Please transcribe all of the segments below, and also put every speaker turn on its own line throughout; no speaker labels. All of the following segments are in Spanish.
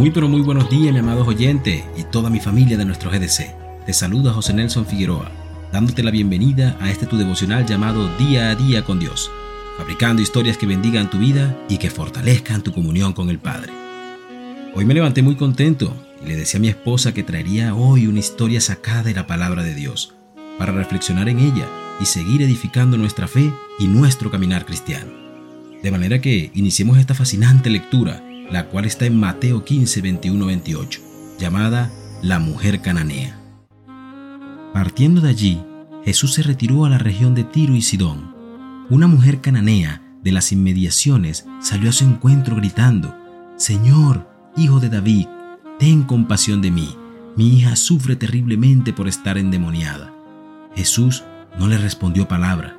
Muy pero muy buenos días, mi amados oyentes y toda mi familia de nuestro GDC. Te saluda José Nelson Figueroa, dándote la bienvenida a este tu devocional llamado Día a Día con Dios, fabricando historias que bendigan tu vida y que fortalezcan tu comunión con el Padre. Hoy me levanté muy contento y le decía a mi esposa que traería hoy una historia sacada de la palabra de Dios, para reflexionar en ella y seguir edificando nuestra fe y nuestro caminar cristiano. De manera que iniciemos esta fascinante lectura, la cual está en Mateo 15, 21, 28, llamada La mujer cananea. Partiendo de allí, Jesús se retiró a la región de Tiro y Sidón. Una mujer cananea de las inmediaciones salió a su encuentro gritando, Señor, hijo de David, ten compasión de mí, mi hija sufre terriblemente por estar endemoniada. Jesús no le respondió palabra,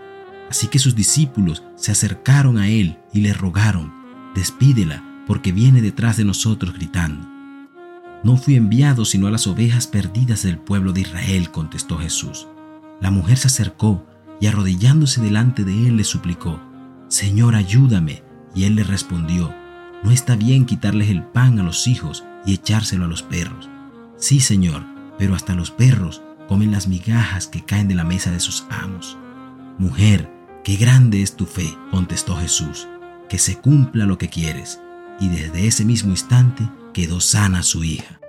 así que sus discípulos se acercaron a él y le rogaron, despídela, porque viene detrás de nosotros gritando. No fui enviado sino a las ovejas perdidas del pueblo de Israel, contestó Jesús. La mujer se acercó y arrodillándose delante de él le suplicó, Señor, ayúdame. Y él le respondió, No está bien quitarles el pan a los hijos y echárselo a los perros. Sí, Señor, pero hasta los perros comen las migajas que caen de la mesa de sus amos. Mujer, qué grande es tu fe, contestó Jesús, que se cumpla lo que quieres. Y desde ese mismo instante quedó sana su hija.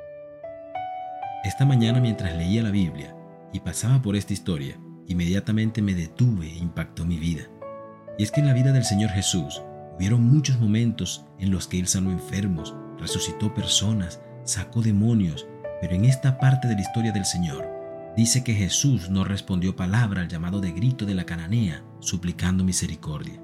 Esta mañana mientras leía la Biblia y pasaba por esta historia, inmediatamente me detuve e impactó mi vida. Y es que en la vida del Señor Jesús hubieron muchos momentos en los que Él sanó enfermos, resucitó personas, sacó demonios, pero en esta parte de la historia del Señor dice que Jesús no respondió palabra al llamado de grito de la cananea, suplicando misericordia.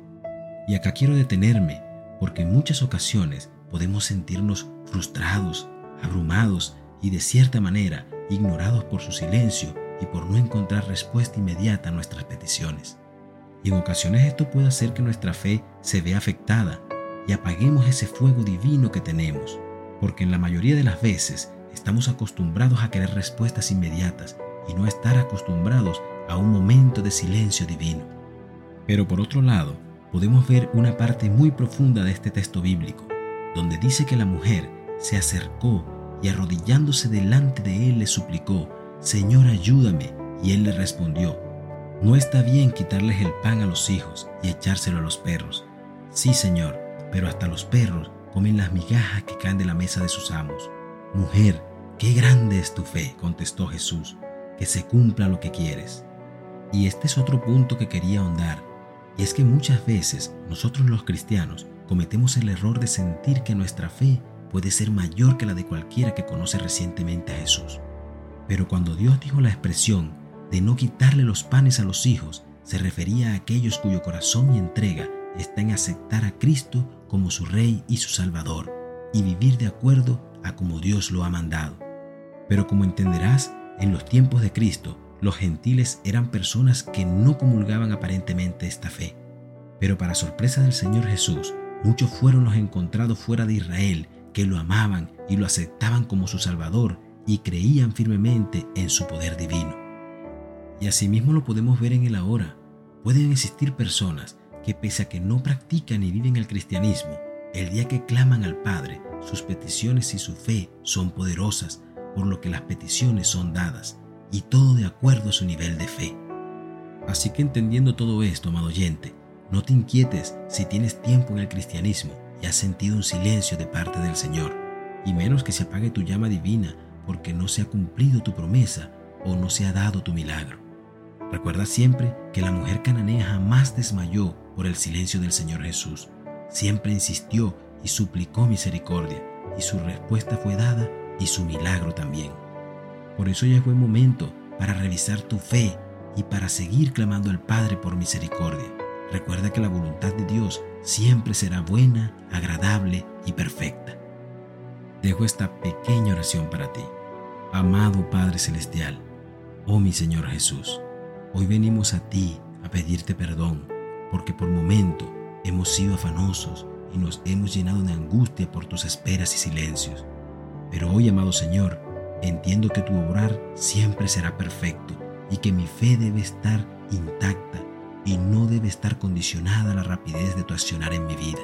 Y acá quiero detenerme, porque en muchas ocasiones podemos sentirnos frustrados, abrumados y de cierta manera ignorados por su silencio y por no encontrar respuesta inmediata a nuestras peticiones. Y en ocasiones esto puede hacer que nuestra fe se vea afectada y apaguemos ese fuego divino que tenemos, porque en la mayoría de las veces estamos acostumbrados a querer respuestas inmediatas y no estar acostumbrados a un momento de silencio divino. Pero por otro lado, podemos ver una parte muy profunda de este texto bíblico, donde dice que la mujer se acercó y arrodillándose delante de él le suplicó, Señor, ayúdame. Y él le respondió, No está bien quitarles el pan a los hijos y echárselo a los perros. Sí, Señor, pero hasta los perros comen las migajas que caen de la mesa de sus amos. Mujer, qué grande es tu fe, contestó Jesús, que se cumpla lo que quieres. Y este es otro punto que quería ahondar, y es que muchas veces nosotros los cristianos cometemos el error de sentir que nuestra fe puede ser mayor que la de cualquiera que conoce recientemente a Jesús. Pero cuando Dios dijo la expresión de no quitarle los panes a los hijos, se refería a aquellos cuyo corazón y entrega está en aceptar a Cristo como su Rey y su Salvador y vivir de acuerdo a como Dios lo ha mandado. Pero como entenderás, en los tiempos de Cristo, los gentiles eran personas que no comulgaban aparentemente esta fe. Pero para sorpresa del Señor Jesús, muchos fueron los encontrados fuera de Israel que lo amaban y lo aceptaban como su Salvador y creían firmemente en su poder divino. Y asimismo lo podemos ver en el ahora. Pueden existir personas que pese a que no practican y viven el cristianismo, el día que claman al Padre, sus peticiones y su fe son poderosas, por lo que las peticiones son dadas, y todo de acuerdo a su nivel de fe. Así que entendiendo todo esto, amado oyente, no te inquietes si tienes tiempo en el cristianismo y has sentido un silencio de parte del Señor, y menos que se apague tu llama divina porque no se ha cumplido tu promesa o no se ha dado tu milagro. Recuerda siempre que la mujer cananea jamás desmayó por el silencio del Señor Jesús. Siempre insistió y suplicó misericordia, y su respuesta fue dada y su milagro también. Por eso ya es buen momento para revisar tu fe y para seguir clamando al Padre por misericordia. Recuerda que la voluntad de Dios siempre será buena, agradable y perfecta. Dejo esta pequeña oración para ti. Amado Padre Celestial, oh mi Señor Jesús, hoy venimos a ti a pedirte perdón porque por momento hemos sido afanosos y nos hemos llenado de angustia por tus esperas y silencios. Pero hoy, amado Señor, entiendo que tu obrar siempre será perfecto y que mi fe debe estar intacta y no debe estar condicionada a la rapidez de tu accionar en mi vida.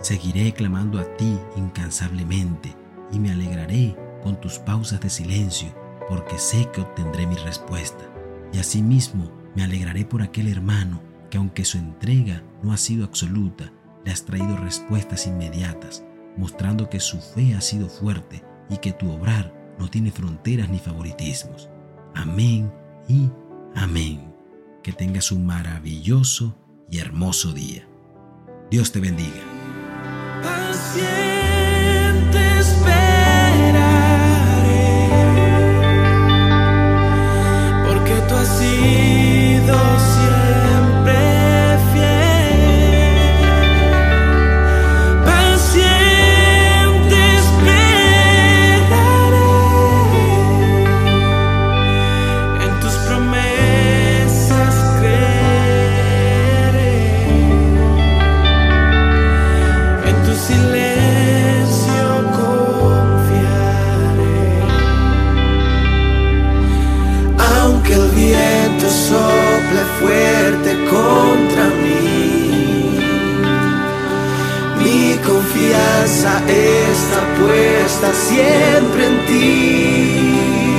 Seguiré clamando a ti incansablemente
y me alegraré con tus pausas de silencio, porque sé que obtendré mi respuesta. Y asimismo me alegraré por aquel hermano que aunque su entrega no ha sido absoluta, le has traído respuestas inmediatas, mostrando que su fe ha sido fuerte y que tu obrar no tiene fronteras ni favoritismos. Amén y amén. Que tengas un maravilloso y hermoso día. Dios te bendiga.
Confianza está puesta siempre en ti.